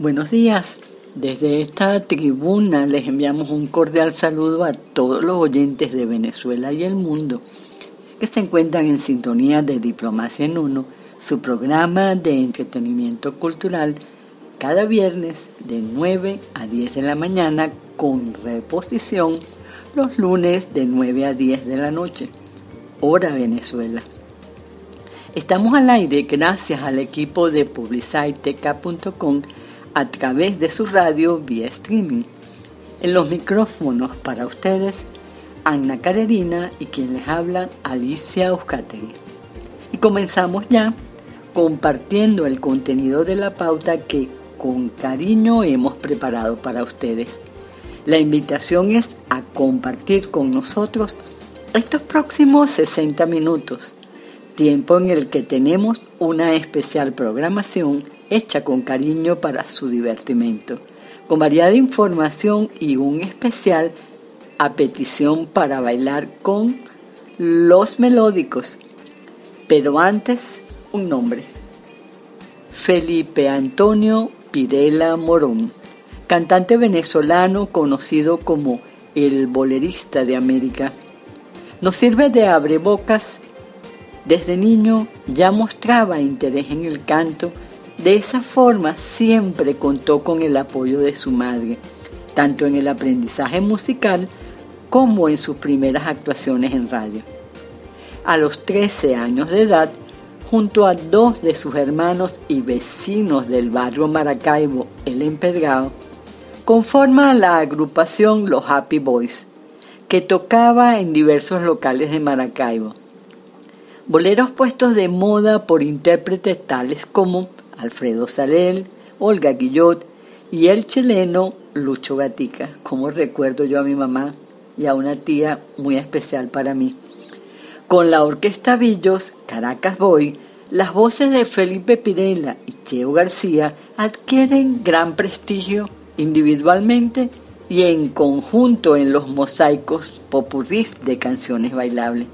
Buenos días. Desde esta tribuna les enviamos un cordial saludo a todos los oyentes de Venezuela y el mundo que se encuentran en sintonía de Diplomacia en Uno, su programa de entretenimiento cultural, cada viernes de 9 a 10 de la mañana con reposición los lunes de 9 a 10 de la noche, hora Venezuela. Estamos al aire gracias al equipo de publiciteca.com a través de su radio vía streaming. En los micrófonos para ustedes, Anna Carerina y quien les habla, Alicia Euskategui. Y comenzamos ya compartiendo el contenido de la pauta que con cariño hemos preparado para ustedes. La invitación es a compartir con nosotros estos próximos 60 minutos, tiempo en el que tenemos una especial programación hecha con cariño para su divertimento, con variada información y un especial a petición para bailar con los melódicos. Pero antes, un nombre. Felipe Antonio Pirela Morón, cantante venezolano conocido como el bolerista de América. Nos sirve de abrebocas. Desde niño ya mostraba interés en el canto de esa forma siempre contó con el apoyo de su madre, tanto en el aprendizaje musical como en sus primeras actuaciones en radio. A los 13 años de edad, junto a dos de sus hermanos y vecinos del barrio Maracaibo, El Empedrado, conforma la agrupación Los Happy Boys, que tocaba en diversos locales de Maracaibo. Boleros puestos de moda por intérpretes tales como Alfredo Salel, Olga Guillot y el chileno Lucho Gatica, como recuerdo yo a mi mamá y a una tía muy especial para mí. Con la orquesta Villos, Caracas Boy, las voces de Felipe Pirela y Cheo García adquieren gran prestigio individualmente y en conjunto en los mosaicos popurrís de canciones bailables,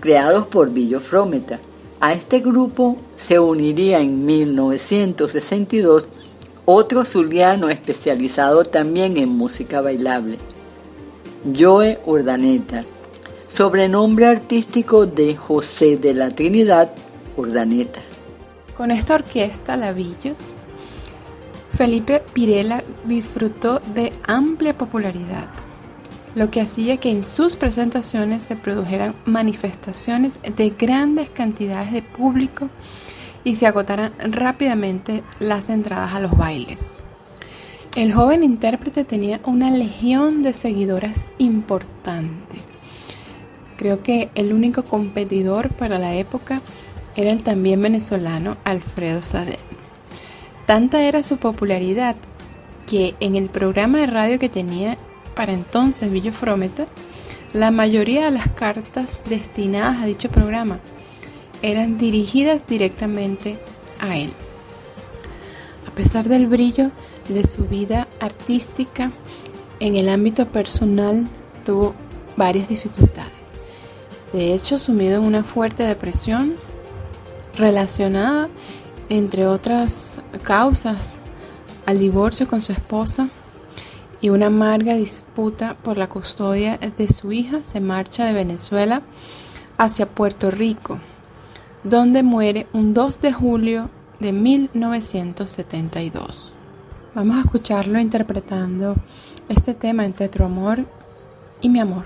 creados por Villo Frometa, a este grupo se uniría en 1962 otro zuliano especializado también en música bailable, Joe Urdaneta, sobrenombre artístico de José de la Trinidad Urdaneta. Con esta orquesta, Lavillos, Felipe Pirela disfrutó de amplia popularidad lo que hacía que en sus presentaciones se produjeran manifestaciones de grandes cantidades de público y se agotaran rápidamente las entradas a los bailes. El joven intérprete tenía una legión de seguidoras importante. Creo que el único competidor para la época era el también venezolano Alfredo Sadel. Tanta era su popularidad que en el programa de radio que tenía para entonces Villo Frometa, la mayoría de las cartas destinadas a dicho programa eran dirigidas directamente a él. A pesar del brillo de su vida artística, en el ámbito personal tuvo varias dificultades. De hecho, sumido en una fuerte depresión relacionada, entre otras causas, al divorcio con su esposa y una amarga disputa por la custodia de su hija se marcha de Venezuela hacia Puerto Rico, donde muere un 2 de julio de 1972. Vamos a escucharlo interpretando este tema entre tu amor y mi amor.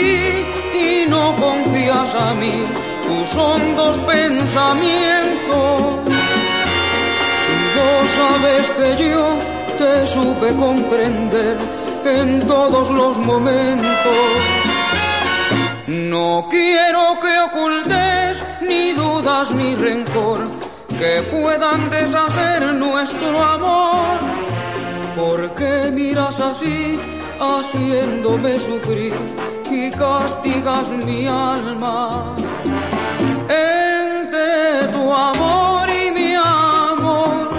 Y no confías a mí tus hondos pensamientos. Vos sabes que yo te supe comprender en todos los momentos. No quiero que ocultes ni dudas ni rencor que puedan deshacer nuestro amor. ¿Por qué miras así, haciéndome sufrir? Y castigas mi alma. Entre tu amor y mi amor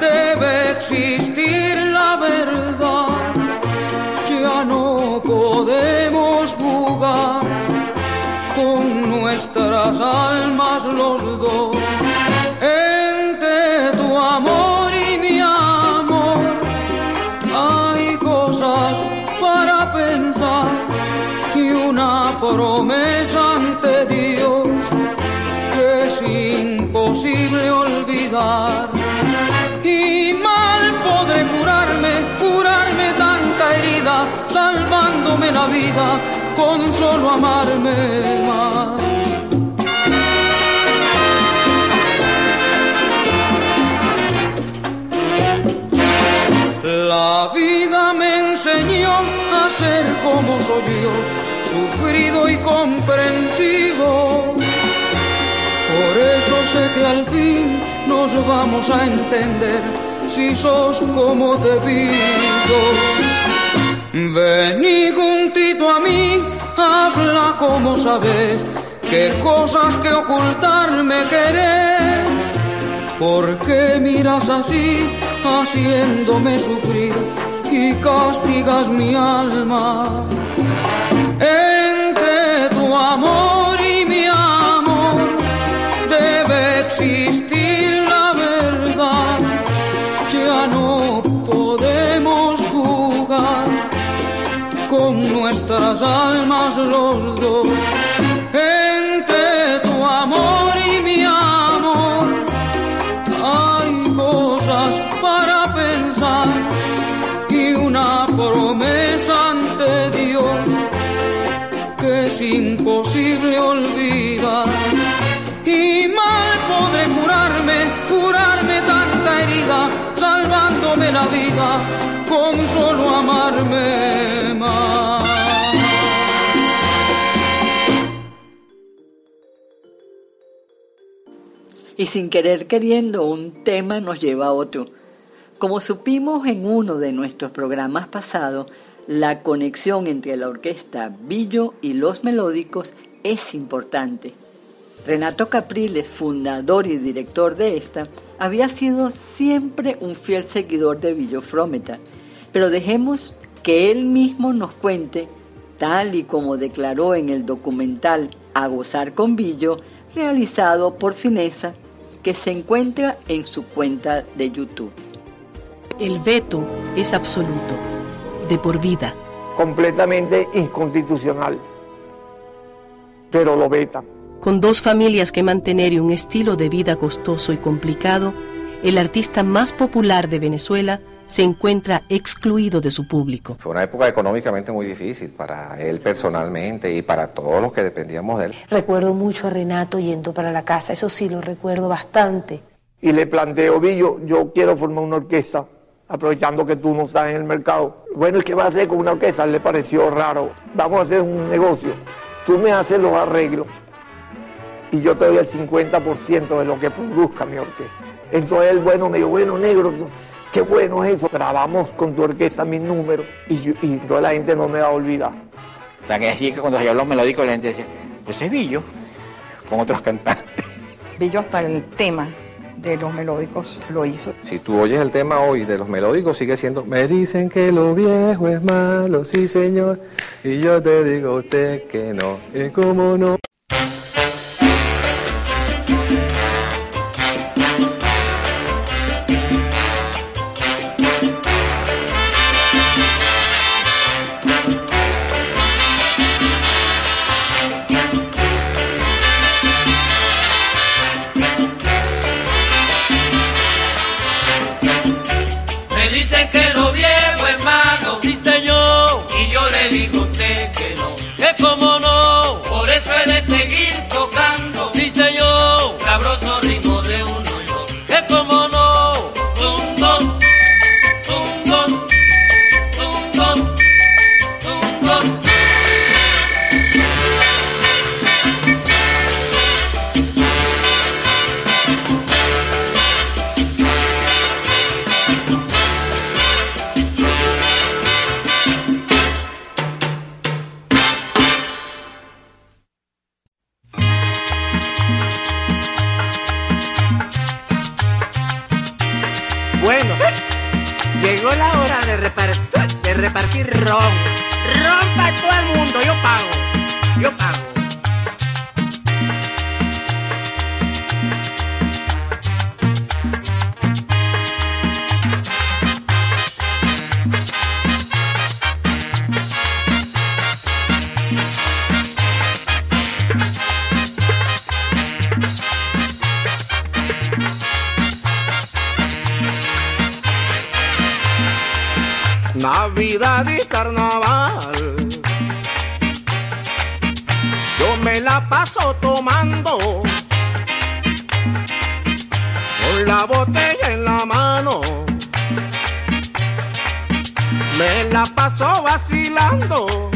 debe existir Y mal podré curarme, curarme tanta herida, salvándome la vida con solo amarme más. La vida me enseñó a ser como soy yo, sufrido y comprensivo. Por eso sé que al fin nos vamos a entender si sos como te pido. Vení juntito a mí, habla como sabes, qué cosas que ocultarme querés. ¿Por qué miras así, haciéndome sufrir y castigas mi alma? Entre tu amor almas los dos. Entre tu amor y mi amor hay cosas para pensar y una promesa ante Dios que es imposible olvidar. Y mal podré curarme, curarme tanta herida, salvándome la vida con solo amarme más. Y sin querer queriendo, un tema nos lleva a otro. Como supimos en uno de nuestros programas pasados, la conexión entre la orquesta Billo y los melódicos es importante. Renato Capriles, fundador y director de esta, había sido siempre un fiel seguidor de Billo Frometa, pero dejemos que él mismo nos cuente, tal y como declaró en el documental A Gozar con Billo, realizado por Cinesa, que se encuentra en su cuenta de YouTube. El veto es absoluto, de por vida. completamente inconstitucional, pero lo vetan. Con dos familias que mantener y un estilo de vida costoso y complicado, el artista más popular de Venezuela se encuentra excluido de su público. Fue una época económicamente muy difícil para él personalmente y para todos los que dependíamos de él. Recuerdo mucho a Renato yendo para la casa, eso sí lo recuerdo bastante. Y le planteo, Billo, yo quiero formar una orquesta, aprovechando que tú no estás en el mercado. Bueno, ¿y qué va a hacer con una orquesta? Le pareció raro. Vamos a hacer un negocio. Tú me haces los arreglos y yo te doy el 50% de lo que produzca mi orquesta. Entonces el bueno me dijo, bueno, negro, qué bueno es eso. Grabamos con tu orquesta mis números y, yo- y toda la gente no me va a olvidar. O sea, que decía que cuando se los melódicos la gente decía, pues es Billo, con otros cantantes. Billo hasta el tema de los melódicos lo hizo. Si tú oyes el tema hoy de los melódicos, sigue siendo, me dicen que lo viejo es malo, sí señor, y yo te digo a usted que no, y cómo no. Navidad y carnaval. Yo me la paso tomando con la botella en la mano. Me la paso vacilando.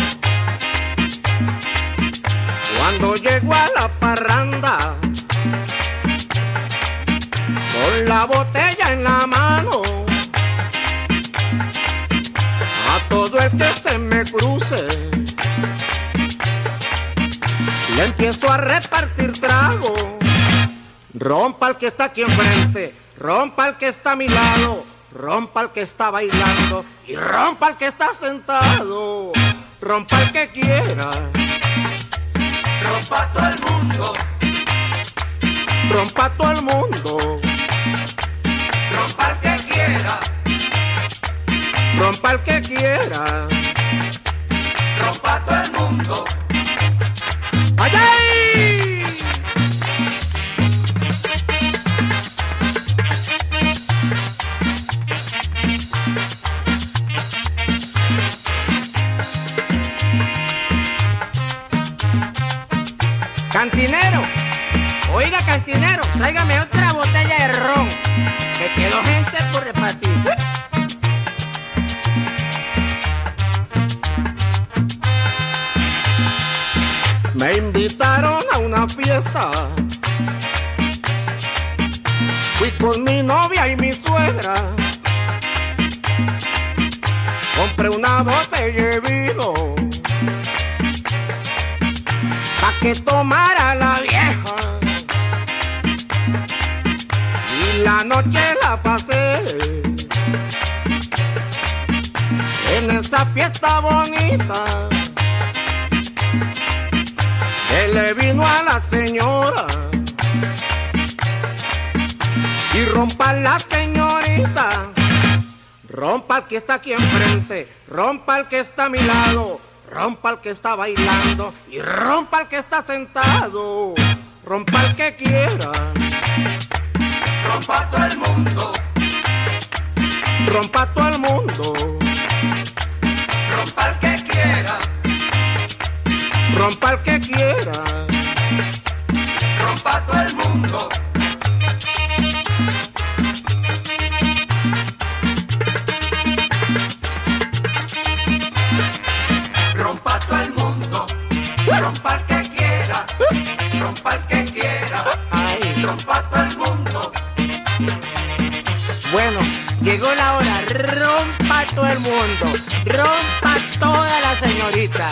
Cuando llego a la parranda, con la botella en la mano. El que se me cruce, le empiezo a repartir trago. Rompa el que está aquí enfrente, rompa el que está a mi lado, rompa el que está bailando y rompa el que está sentado. Rompa el que quiera, Rompa todo el mundo, rompa todo el mundo, rompa el que quiera, rompa el que quiera. rompa todo el mundo. ¡Ay, ay! Cantinero, oiga cantinero, tráigame otra botella de ron. Me quedó gente por repartir. Me invitaron a una fiesta. Fui con mi novia y mi suegra. Compré una botella de vino. Pa' que tomara la vieja. Y la noche la pasé. En esa fiesta bonita que le vino a la señora y rompa la señorita, rompa el que está aquí enfrente, rompa el que está a mi lado, rompa el que está bailando y rompa el que está sentado, rompa el que quiera, Rompa todo el mundo, rompa todo el mundo, rompa el que quiera, rompa el que quiera. rompa todo el mundo. Rompa todo el mundo, rompa el que quiera, rompa el que quiera, rompa todo el mundo. Bueno, llegó la hora, rompa todo el mundo, rompa toda la señorita.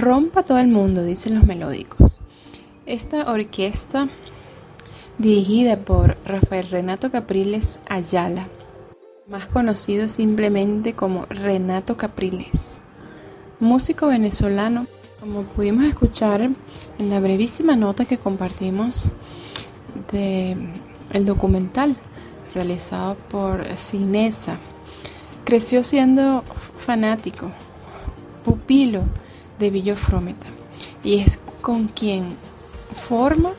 Rompa todo el mundo, dicen los melódicos. Esta orquesta, dirigida por Rafael Renato Capriles Ayala, más conocido simplemente como Renato Capriles, músico venezolano, como pudimos escuchar en la brevísima nota que compartimos de el documental realizado por Cinesa. Creció siendo fanático, pupilo de Villo Frometa y es con quien forma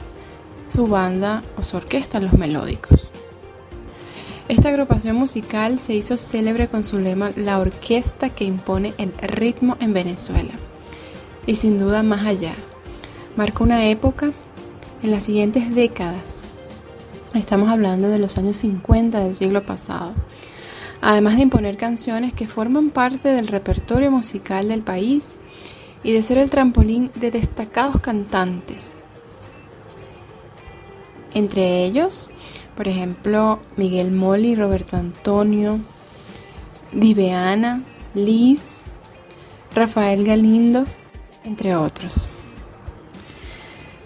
su banda o su orquesta Los Melódicos. Esta agrupación musical se hizo célebre con su lema La orquesta que impone el ritmo en Venezuela y sin duda más allá. Marcó una época en las siguientes décadas. Estamos hablando de los años 50 del siglo pasado. Además de imponer canciones que forman parte del repertorio musical del país y de ser el trampolín de destacados cantantes. Entre ellos, por ejemplo, Miguel Moli, Roberto Antonio, Diveana, Liz, Rafael Galindo, entre otros.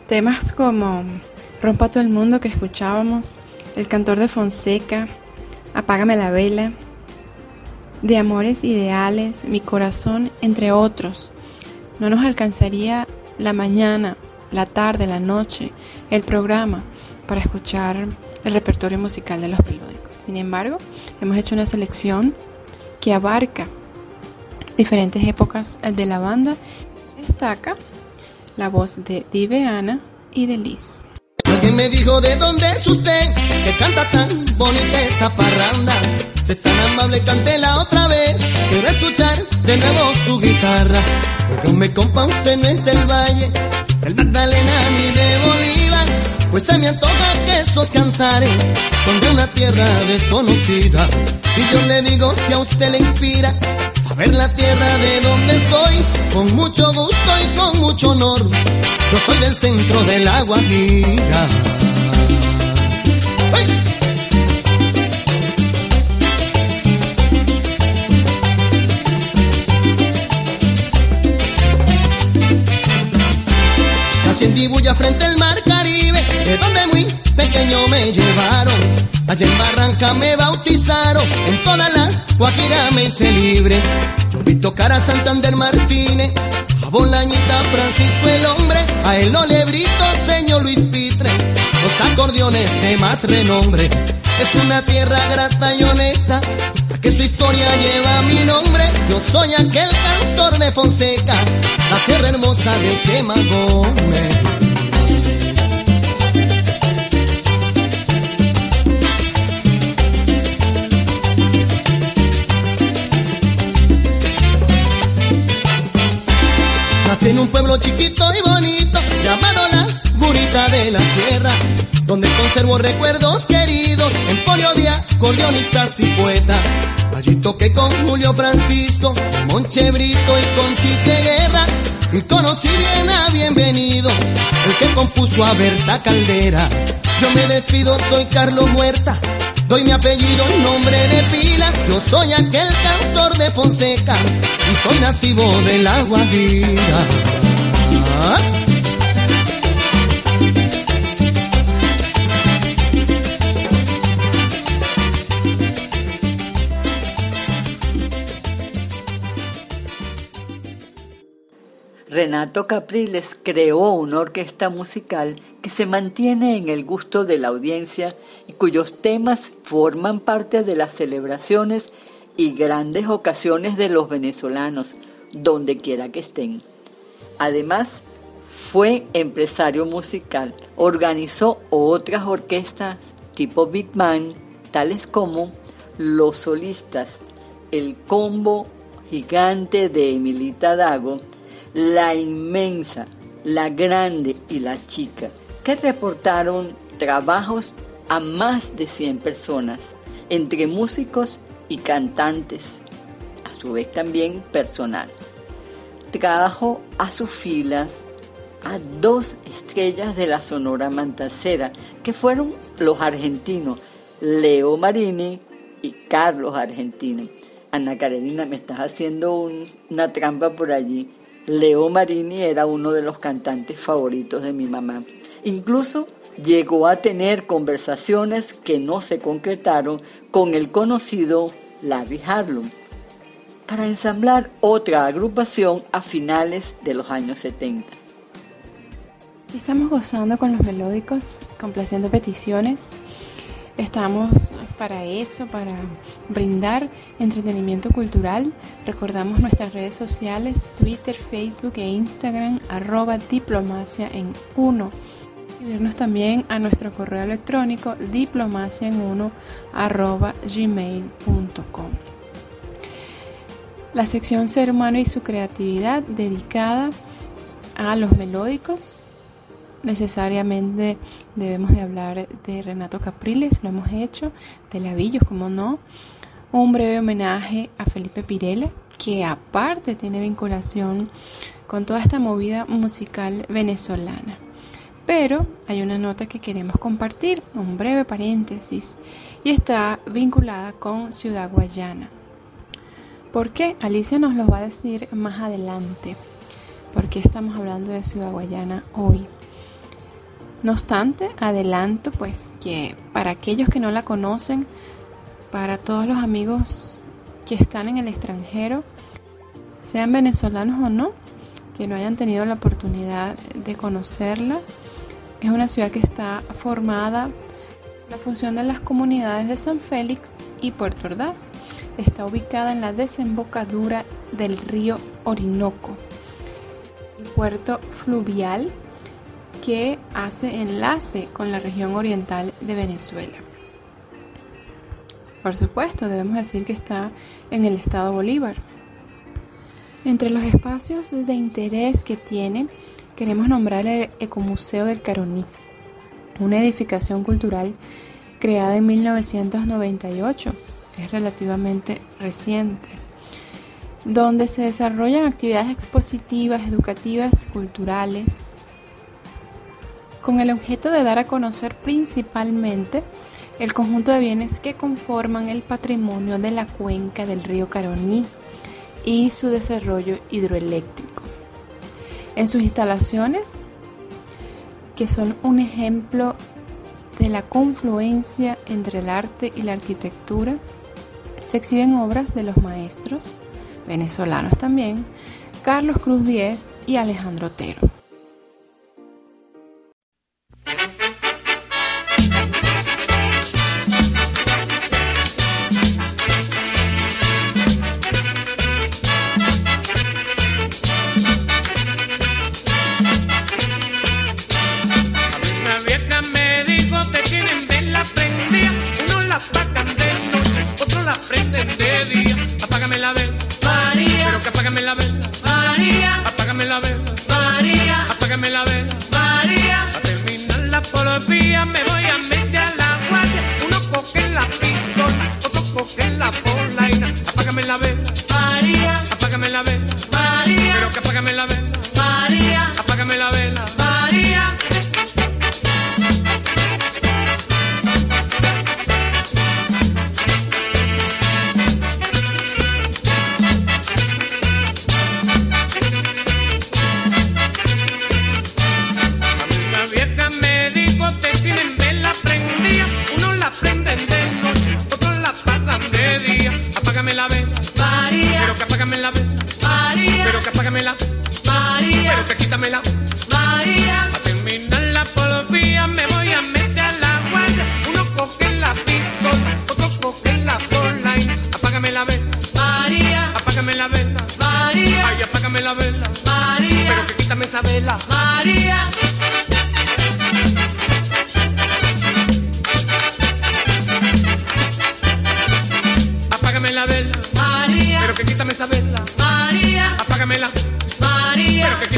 Temas como Rompa todo el mundo que escuchábamos El cantor de Fonseca, Apágame la vela, de Amores Ideales, Mi Corazón, entre otros. No nos alcanzaría la mañana, la tarde, la noche, el programa para escuchar el repertorio musical de los melódicos. Sin embargo, hemos hecho una selección que abarca diferentes épocas de la banda. Destaca la voz de Diveana y de Liz. Alguien me dijo de dónde es usted, que canta tan bonita esa parranda. Si es tan amable, la otra vez. Quiero escuchar de nuevo su guitarra. Pero me compa, usted no es del Valle, del Magdalena ni de Bolívar. Pues se me antoja que esos cantares son de una tierra desconocida. Y yo le digo si a usted le inspira saber la tierra de donde estoy, con mucho gusto y con mucho honor. Yo soy del centro del agua Guajira. Me llevaron. Allá en Barranca me bautizaron, en toda la Guajira me hice libre. Yo vi tocar a Santander Martínez, a Bolañita Francisco el hombre, a el Olebrito señor Luis Pitre, los acordeones de más renombre. Es una tierra grata y honesta, a que su historia lleva mi nombre. Yo soy aquel cantor de Fonseca, la tierra hermosa de Chema Gómez. Un pueblo chiquito y bonito llamado la Gurita de la Sierra, donde conservo recuerdos queridos, emporio de acordeonistas y poetas. Allí toqué con Julio Francisco, Monche Brito y con Chiche Guerra, y conocí bien a Bienvenido, el que compuso a Berta Caldera. Yo me despido, soy Carlos Muerta, Doy mi apellido en nombre de pila, yo soy aquel cantor de Fonseca y soy nativo del agua Guajira. Renato Capriles creó una orquesta musical que se mantiene en el gusto de la audiencia y cuyos temas forman parte de las celebraciones y grandes ocasiones de los venezolanos, donde quiera que estén. Además, fue empresario musical, organizó otras orquestas tipo Big Man, tales como Los Solistas, El Combo Gigante de Emilita Dago, la inmensa, la grande y la chica, que reportaron trabajos a más de 100 personas, entre músicos y cantantes, a su vez también personal. Trajo a sus filas a dos estrellas de la Sonora Mantacera, que fueron los argentinos, Leo Marini y Carlos Argentino. Ana Karenina, me estás haciendo una trampa por allí. Leo Marini era uno de los cantantes favoritos de mi mamá. Incluso llegó a tener conversaciones que no se concretaron con el conocido Larry Harlow para ensamblar otra agrupación a finales de los años 70. Estamos gozando con los melódicos, complaciendo peticiones Estamos para eso, para brindar entretenimiento cultural. Recordamos nuestras redes sociales, Twitter, Facebook e Instagram, arroba diplomacia en uno. Escribirnos también a nuestro correo electrónico diplomacia en uno arroba gmail.com. La sección Ser humano y su creatividad dedicada a los melódicos necesariamente debemos de hablar de Renato Capriles, lo hemos hecho, de Lavillos, como no, un breve homenaje a Felipe Pirela, que aparte tiene vinculación con toda esta movida musical venezolana. Pero hay una nota que queremos compartir, un breve paréntesis, y está vinculada con Ciudad Guayana. ¿Por qué? Alicia nos lo va a decir más adelante. ¿Por qué estamos hablando de Ciudad Guayana hoy? No obstante, adelanto pues que para aquellos que no la conocen, para todos los amigos que están en el extranjero, sean venezolanos o no, que no hayan tenido la oportunidad de conocerla, es una ciudad que está formada la función de las comunidades de San Félix y Puerto Ordaz. Está ubicada en la desembocadura del río Orinoco, el puerto fluvial que hace enlace con la región oriental de Venezuela. Por supuesto, debemos decir que está en el estado Bolívar. Entre los espacios de interés que tiene, queremos nombrar el Ecomuseo del Caroní, una edificación cultural creada en 1998, es relativamente reciente, donde se desarrollan actividades expositivas, educativas, culturales, con el objeto de dar a conocer principalmente el conjunto de bienes que conforman el patrimonio de la cuenca del río Caroní y su desarrollo hidroeléctrico. En sus instalaciones, que son un ejemplo de la confluencia entre el arte y la arquitectura, se exhiben obras de los maestros venezolanos también, Carlos Cruz Díez y Alejandro Otero.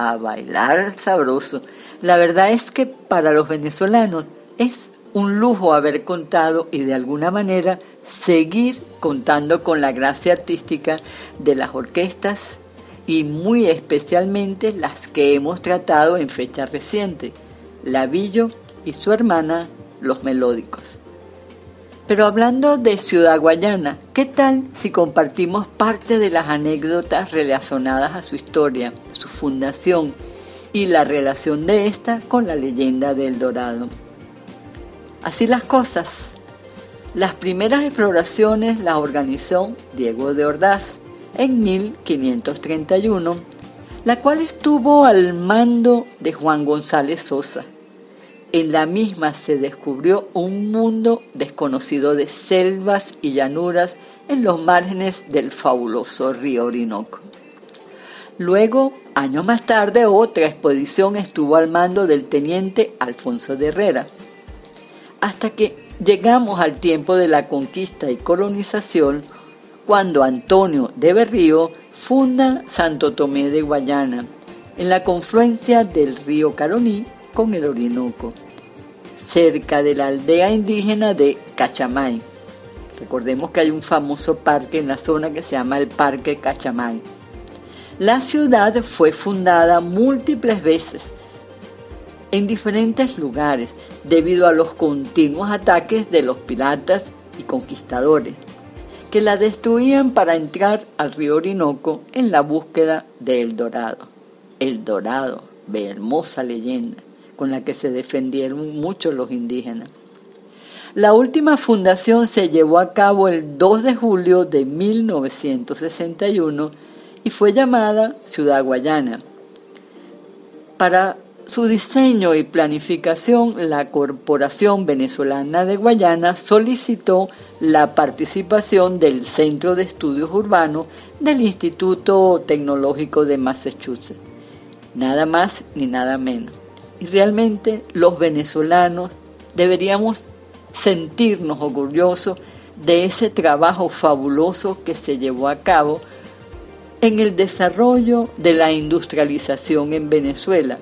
a bailar sabroso. La verdad es que para los venezolanos es un lujo haber contado y de alguna manera seguir contando con la gracia artística de las orquestas y muy especialmente las que hemos tratado en fecha reciente, Lavillo y su hermana, los melódicos. Pero hablando de Ciudad Guayana, ¿qué tal si compartimos parte de las anécdotas relacionadas a su historia, su fundación y la relación de esta con la leyenda del Dorado? Así las cosas. Las primeras exploraciones las organizó Diego de Ordaz en 1531, la cual estuvo al mando de Juan González Sosa en la misma se descubrió un mundo desconocido de selvas y llanuras en los márgenes del fabuloso río Orinoco. Luego, años más tarde, otra expedición estuvo al mando del teniente Alfonso de Herrera, hasta que llegamos al tiempo de la conquista y colonización, cuando Antonio de Berrío funda Santo Tomé de Guayana, en la confluencia del río Caroní con el Orinoco cerca de la aldea indígena de Cachamay. Recordemos que hay un famoso parque en la zona que se llama el Parque Cachamay. La ciudad fue fundada múltiples veces en diferentes lugares debido a los continuos ataques de los piratas y conquistadores que la destruían para entrar al río Orinoco en la búsqueda de El Dorado. El Dorado, de hermosa leyenda con la que se defendieron mucho los indígenas. La última fundación se llevó a cabo el 2 de julio de 1961 y fue llamada Ciudad Guayana. Para su diseño y planificación, la Corporación Venezolana de Guayana solicitó la participación del Centro de Estudios Urbanos del Instituto Tecnológico de Massachusetts. Nada más ni nada menos. Y realmente los venezolanos deberíamos sentirnos orgullosos de ese trabajo fabuloso que se llevó a cabo en el desarrollo de la industrialización en Venezuela,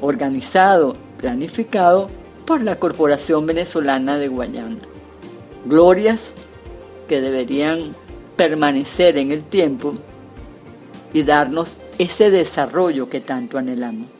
organizado, planificado por la Corporación Venezolana de Guayana. Glorias que deberían permanecer en el tiempo y darnos ese desarrollo que tanto anhelamos.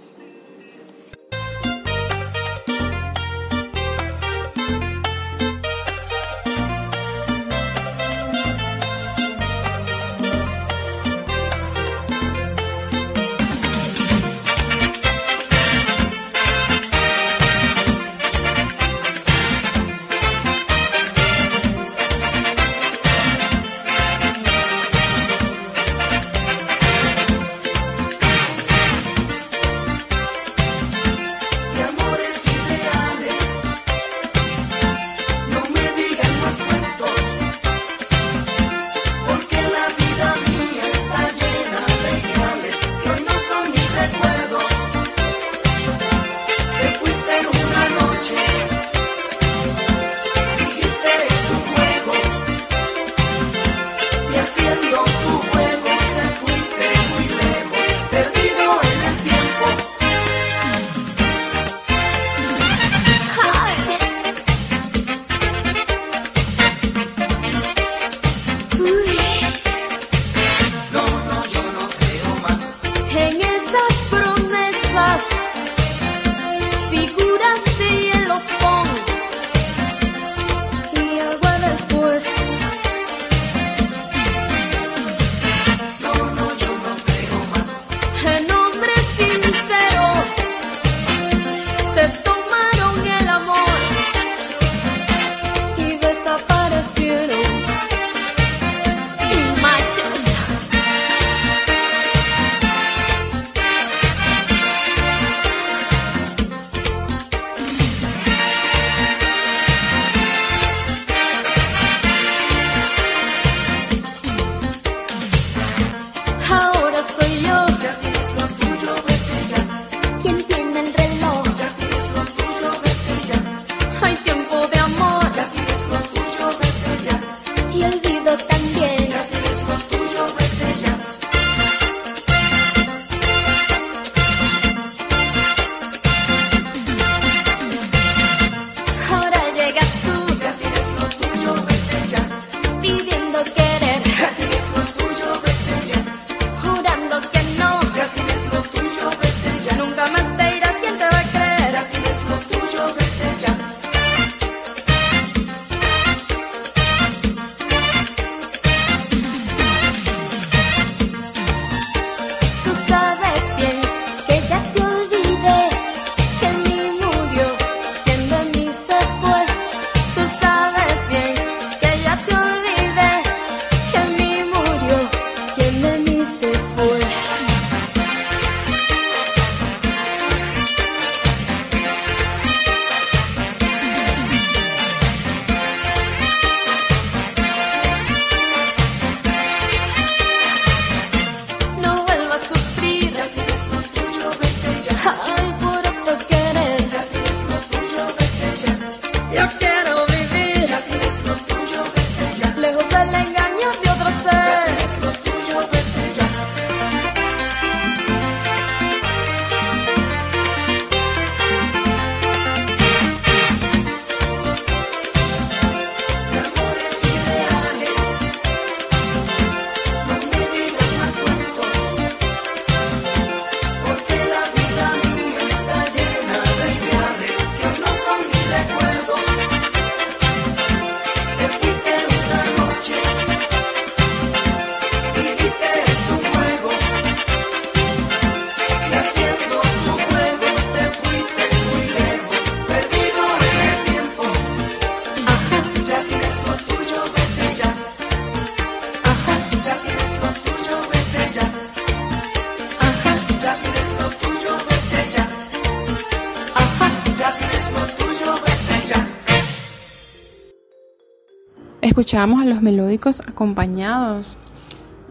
Escuchamos a los melódicos acompañados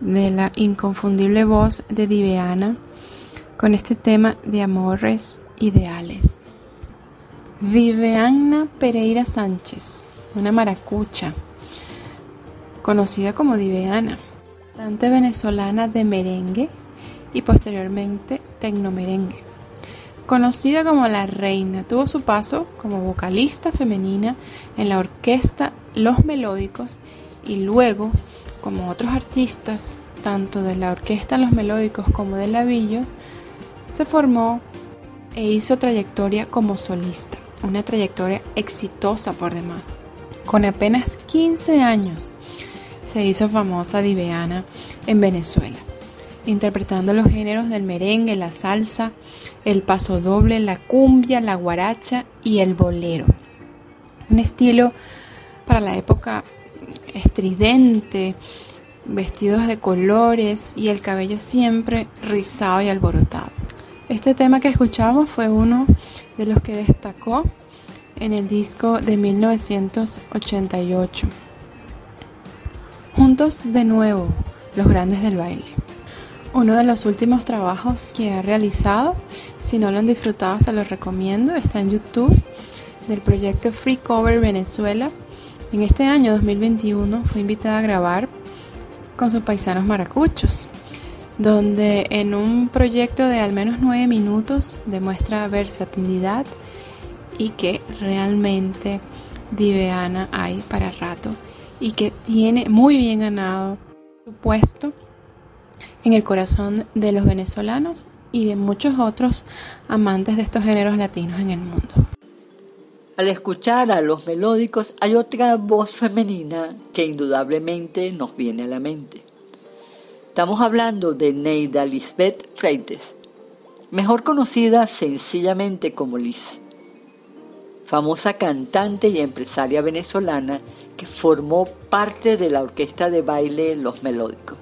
de la inconfundible voz de Diveana con este tema de amores ideales. Viveana Pereira Sánchez, una maracucha, conocida como Diveana, cantante venezolana de merengue y posteriormente tecnomerengue. Conocida como la reina, tuvo su paso como vocalista femenina en la orquesta Los Melódicos y luego, como otros artistas, tanto de la orquesta Los Melódicos como de Lavillo, se formó e hizo trayectoria como solista una trayectoria exitosa por demás. Con apenas 15 años se hizo famosa Diveana en Venezuela, interpretando los géneros del merengue, la salsa, el paso doble, la cumbia, la guaracha y el bolero. Un estilo para la época estridente, vestidos de colores y el cabello siempre rizado y alborotado. Este tema que escuchamos fue uno de los que destacó en el disco de 1988. Juntos de nuevo, los grandes del baile. Uno de los últimos trabajos que ha realizado, si no lo han disfrutado se los recomiendo, está en YouTube del proyecto Free Cover Venezuela. En este año 2021 fue invitada a grabar con sus paisanos maracuchos donde en un proyecto de al menos nueve minutos demuestra versatilidad y que realmente Diveana hay para rato y que tiene muy bien ganado su puesto en el corazón de los venezolanos y de muchos otros amantes de estos géneros latinos en el mundo. Al escuchar a los melódicos hay otra voz femenina que indudablemente nos viene a la mente. Estamos hablando de Neida Lisbeth Freites, mejor conocida sencillamente como Liz, famosa cantante y empresaria venezolana que formó parte de la orquesta de baile Los Melódicos.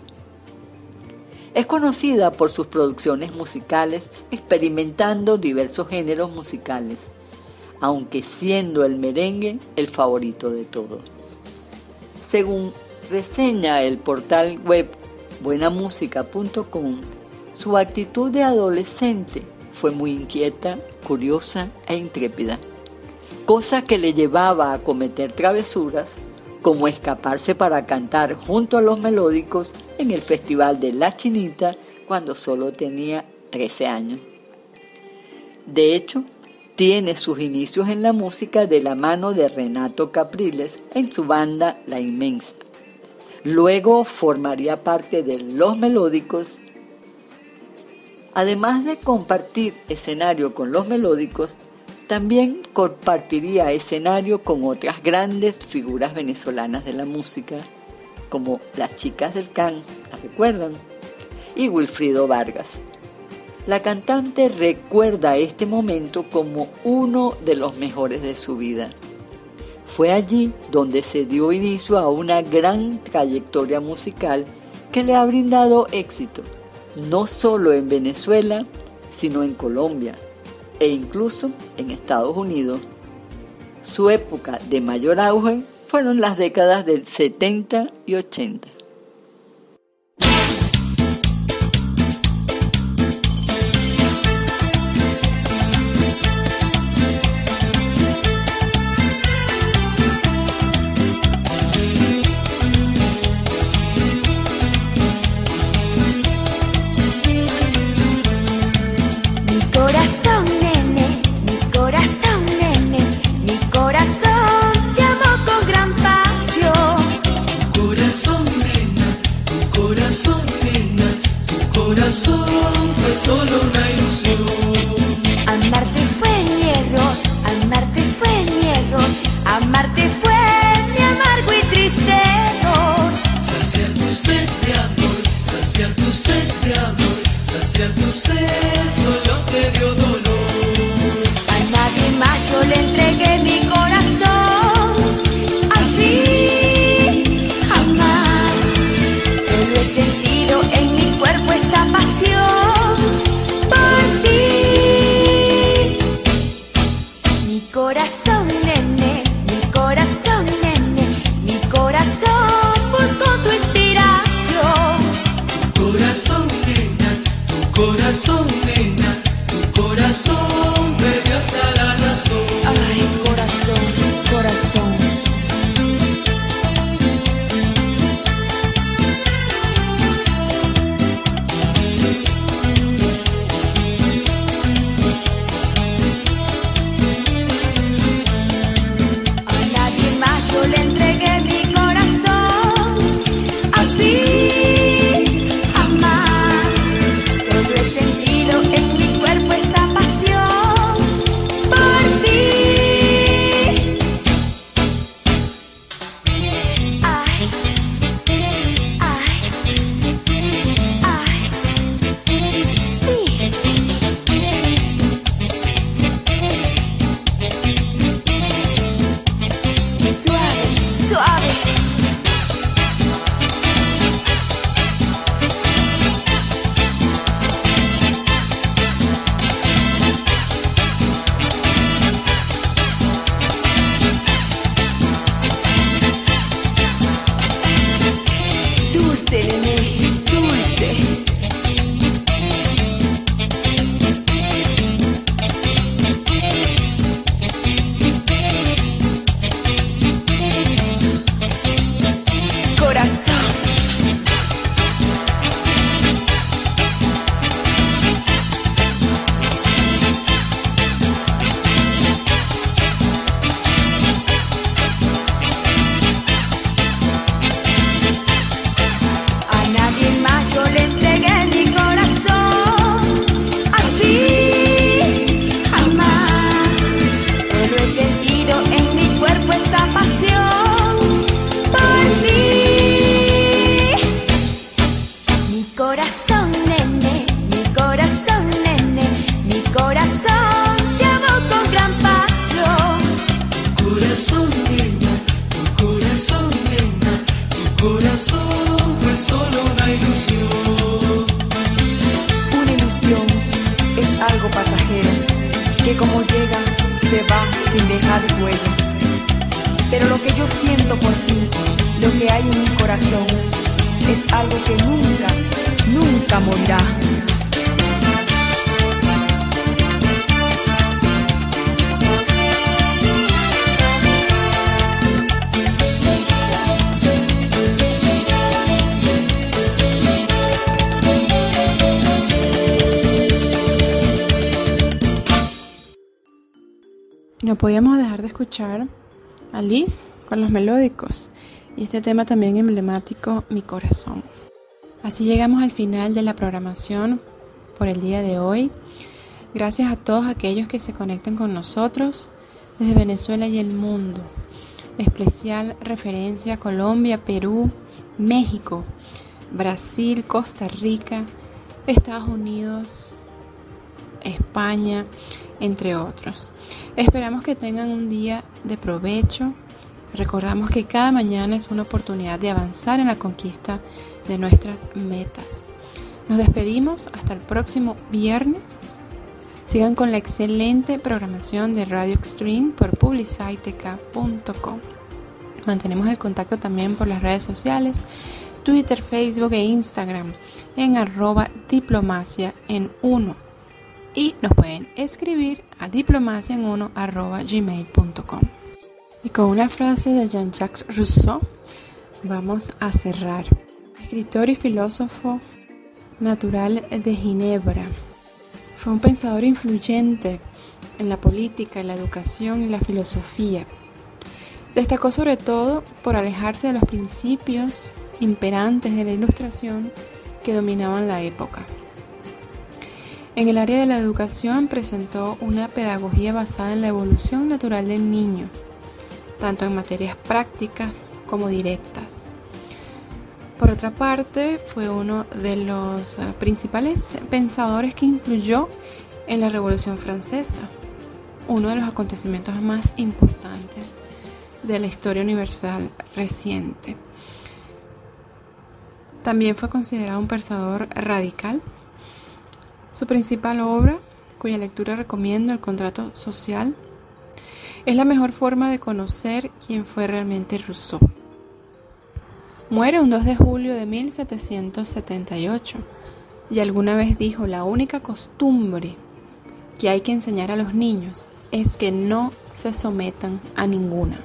Es conocida por sus producciones musicales experimentando diversos géneros musicales, aunque siendo el merengue el favorito de todos. Según reseña el portal web buenamusica.com, su actitud de adolescente fue muy inquieta, curiosa e intrépida, cosa que le llevaba a cometer travesuras como escaparse para cantar junto a los melódicos en el Festival de La Chinita cuando solo tenía 13 años. De hecho, tiene sus inicios en la música de la mano de Renato Capriles en su banda La Inmensa Luego formaría parte de Los Melódicos. Además de compartir escenario con los melódicos, también compartiría escenario con otras grandes figuras venezolanas de la música, como las chicas del Can, ¿las recuerdan? Y Wilfrido Vargas. La cantante recuerda este momento como uno de los mejores de su vida. Fue allí donde se dio inicio a una gran trayectoria musical que le ha brindado éxito, no solo en Venezuela, sino en Colombia e incluso en Estados Unidos. Su época de mayor auge fueron las décadas del 70 y 80. Corazón, tu corazón me hasta la razón. Ay, corazón, corazón. Podíamos dejar de escuchar a Liz con los melódicos y este tema también emblemático, Mi Corazón. Así llegamos al final de la programación por el día de hoy. Gracias a todos aquellos que se conectan con nosotros desde Venezuela y el mundo. Especial referencia a Colombia, Perú, México, Brasil, Costa Rica, Estados Unidos, España, entre otros. Esperamos que tengan un día de provecho. Recordamos que cada mañana es una oportunidad de avanzar en la conquista de nuestras metas. Nos despedimos hasta el próximo viernes. Sigan con la excelente programación de Radio Extreme por publiciteca.com. Mantenemos el contacto también por las redes sociales, Twitter, Facebook e Instagram en arroba diplomacia en uno y nos pueden escribir a diplomacian1.gmail.com. Y con una frase de Jean-Jacques Rousseau vamos a cerrar. Escritor y filósofo natural de Ginebra. Fue un pensador influyente en la política, la educación y la filosofía. Destacó sobre todo por alejarse de los principios imperantes de la ilustración que dominaban la época. En el área de la educación presentó una pedagogía basada en la evolución natural del niño, tanto en materias prácticas como directas. Por otra parte, fue uno de los eh, principales pensadores que influyó en la Revolución Francesa, uno de los acontecimientos más importantes de la historia universal reciente. También fue considerado un pensador radical su principal obra, cuya lectura recomiendo, El contrato social, es la mejor forma de conocer quién fue realmente Rousseau. Muere un 2 de julio de 1778 y alguna vez dijo, la única costumbre que hay que enseñar a los niños es que no se sometan a ninguna.